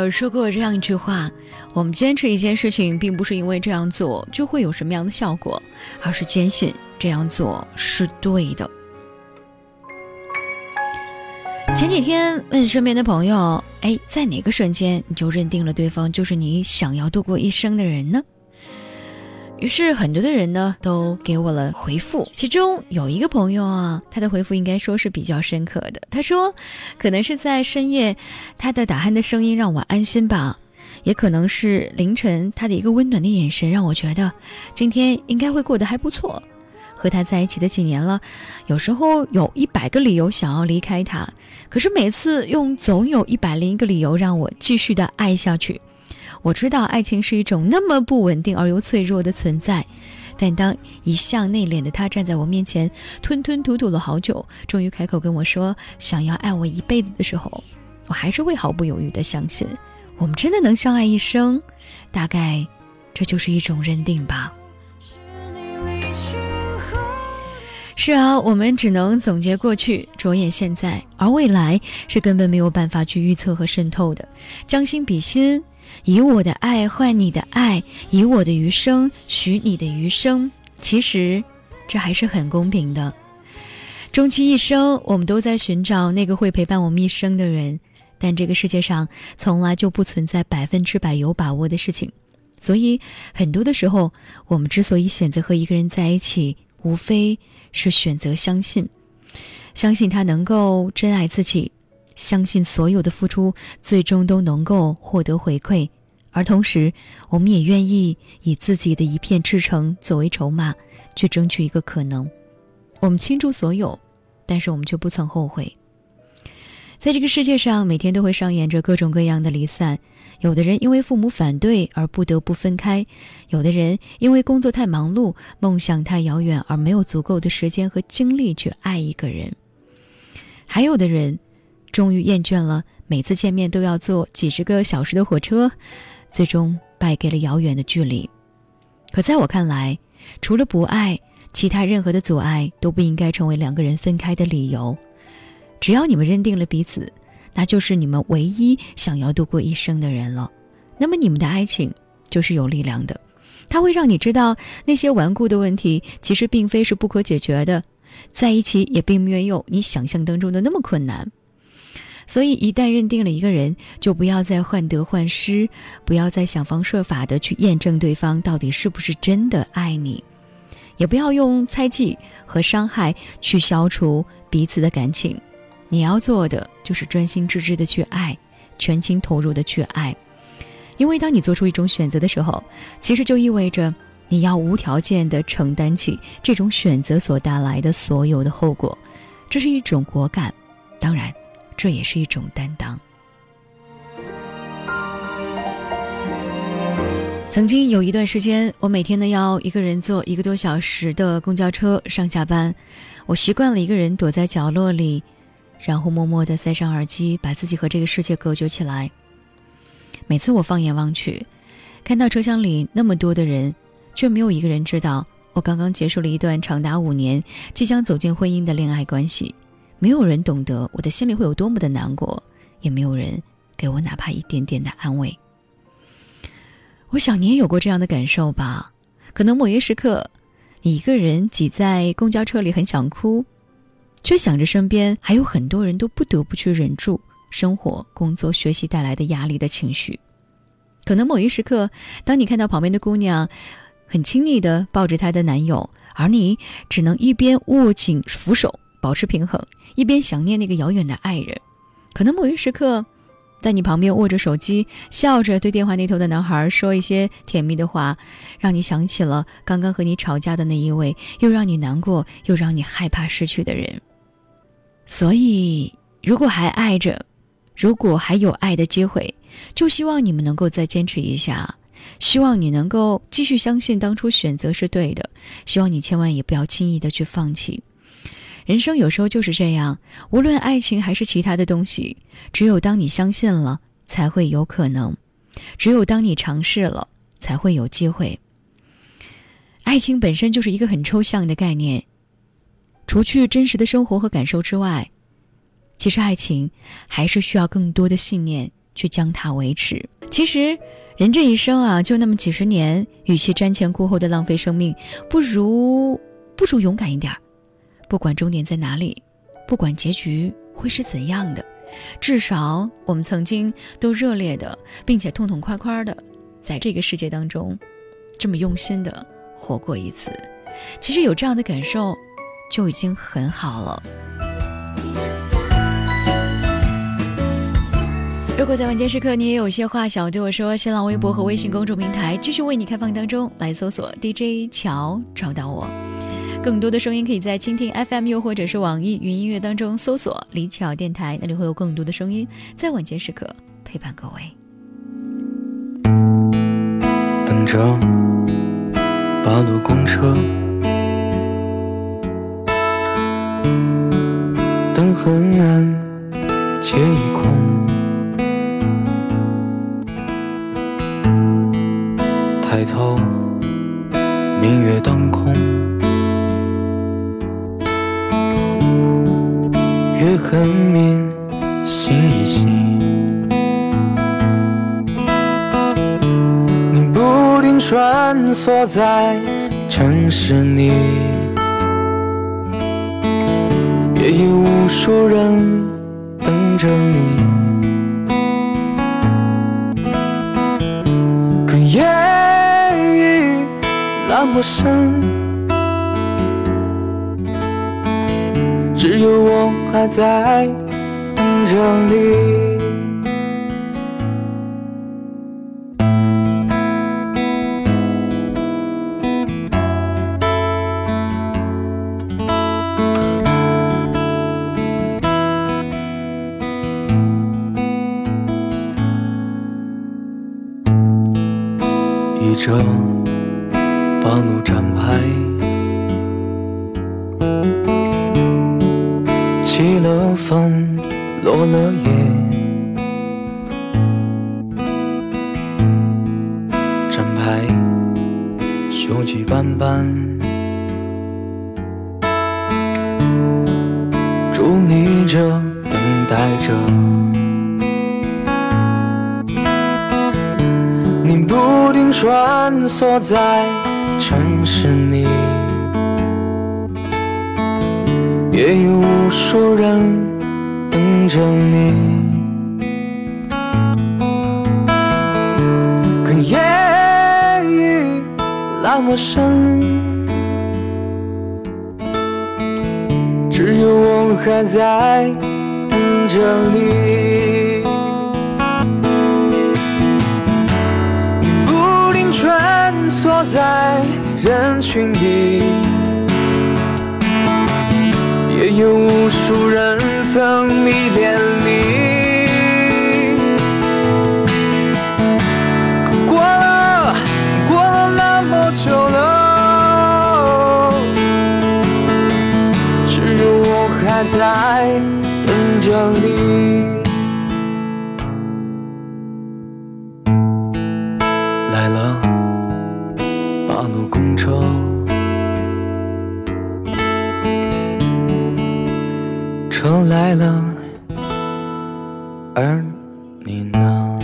尔说过这样一句话：“我们坚持一件事情，并不是因为这样做就会有什么样的效果，而是坚信这样做是对的。”前几天问身边的朋友：“哎，在哪个瞬间你就认定了对方就是你想要度过一生的人呢？”于是很多的人呢都给我了回复，其中有一个朋友啊，他的回复应该说是比较深刻的。他说，可能是在深夜，他的打鼾的声音让我安心吧，也可能是凌晨他的一个温暖的眼神让我觉得今天应该会过得还不错。和他在一起的几年了，有时候有一百个理由想要离开他，可是每次用总有一百零一个理由让我继续的爱下去。我知道爱情是一种那么不稳定而又脆弱的存在，但当一向内敛的他站在我面前，吞吞吐吐了好久，终于开口跟我说想要爱我一辈子的时候，我还是会毫不犹豫地相信，我们真的能相爱一生。大概，这就是一种认定吧。是啊，我们只能总结过去，着眼现在，而未来是根本没有办法去预测和渗透的。将心比心。以我的爱换你的爱，以我的余生许你的余生。其实，这还是很公平的。终其一生，我们都在寻找那个会陪伴我们一生的人，但这个世界上从来就不存在百分之百有把握的事情。所以，很多的时候，我们之所以选择和一个人在一起，无非是选择相信，相信他能够真爱自己。相信所有的付出最终都能够获得回馈，而同时，我们也愿意以自己的一片赤诚作为筹码，去争取一个可能。我们倾注所有，但是我们却不曾后悔。在这个世界上，每天都会上演着各种各样的离散。有的人因为父母反对而不得不分开，有的人因为工作太忙碌、梦想太遥远而没有足够的时间和精力去爱一个人，还有的人。终于厌倦了每次见面都要坐几十个小时的火车，最终败给了遥远的距离。可在我看来，除了不爱，其他任何的阻碍都不应该成为两个人分开的理由。只要你们认定了彼此，那就是你们唯一想要度过一生的人了。那么你们的爱情就是有力量的，它会让你知道那些顽固的问题其实并非是不可解决的，在一起也并没有你想象当中的那么困难。所以，一旦认定了一个人，就不要再患得患失，不要再想方设法的去验证对方到底是不是真的爱你，也不要用猜忌和伤害去消除彼此的感情。你要做的就是专心致志的去爱，全情投入的去爱。因为当你做出一种选择的时候，其实就意味着你要无条件的承担起这种选择所带来的所有的后果，这是一种果敢。当然。这也是一种担当。曾经有一段时间，我每天呢要一个人坐一个多小时的公交车上下班，我习惯了一个人躲在角落里，然后默默的塞上耳机，把自己和这个世界隔绝起来。每次我放眼望去，看到车厢里那么多的人，却没有一个人知道我刚刚结束了一段长达五年、即将走进婚姻的恋爱关系。没有人懂得我的心里会有多么的难过，也没有人给我哪怕一点点的安慰。我想你也有过这样的感受吧？可能某一时刻，你一个人挤在公交车里很想哭，却想着身边还有很多人都不得不去忍住生活、工作、学习带来的压力的情绪。可能某一时刻，当你看到旁边的姑娘很亲昵的抱着她的男友，而你只能一边握紧扶手。保持平衡，一边想念那个遥远的爱人。可能某一时刻，在你旁边握着手机，笑着对电话那头的男孩说一些甜蜜的话，让你想起了刚刚和你吵架的那一位，又让你难过又让你害怕失去的人。所以，如果还爱着，如果还有爱的机会，就希望你们能够再坚持一下。希望你能够继续相信当初选择是对的。希望你千万也不要轻易的去放弃。人生有时候就是这样，无论爱情还是其他的东西，只有当你相信了，才会有可能；只有当你尝试了，才会有机会。爱情本身就是一个很抽象的概念，除去真实的生活和感受之外，其实爱情还是需要更多的信念去将它维持。其实，人这一生啊，就那么几十年，与其瞻前顾后的浪费生命，不如不如勇敢一点儿。不管终点在哪里，不管结局会是怎样的，至少我们曾经都热烈的，并且痛痛快快的，在这个世界当中，这么用心的活过一次。其实有这样的感受，就已经很好了。如果在晚间时刻你也有些话想对我说，新浪微博和微信公众平台继续为你开放当中，来搜索 DJ 乔找到我。更多的声音可以在蜻蜓 FM 又或者是网易云音乐当中搜索李巧电台，那里会有更多的声音在晚间时刻陪伴各位。等着八路公车，灯很暗，街已空。抬头，明月当空，很明，心已细。你不停穿梭在城市里，也有无数人等着你。可夜已那么深，只有我还在等着你。一整。八路站牌，起了风，落了叶，站牌锈迹斑斑，伫立着，等待着，你不停穿梭在。城市里，也有无数人等着你。可夜已那么深，只有我还在等着你。不停穿梭在。人群里，有无数人曾迷恋你。过了，过了那么久了，只有我还在等着你。车来了，而你呢？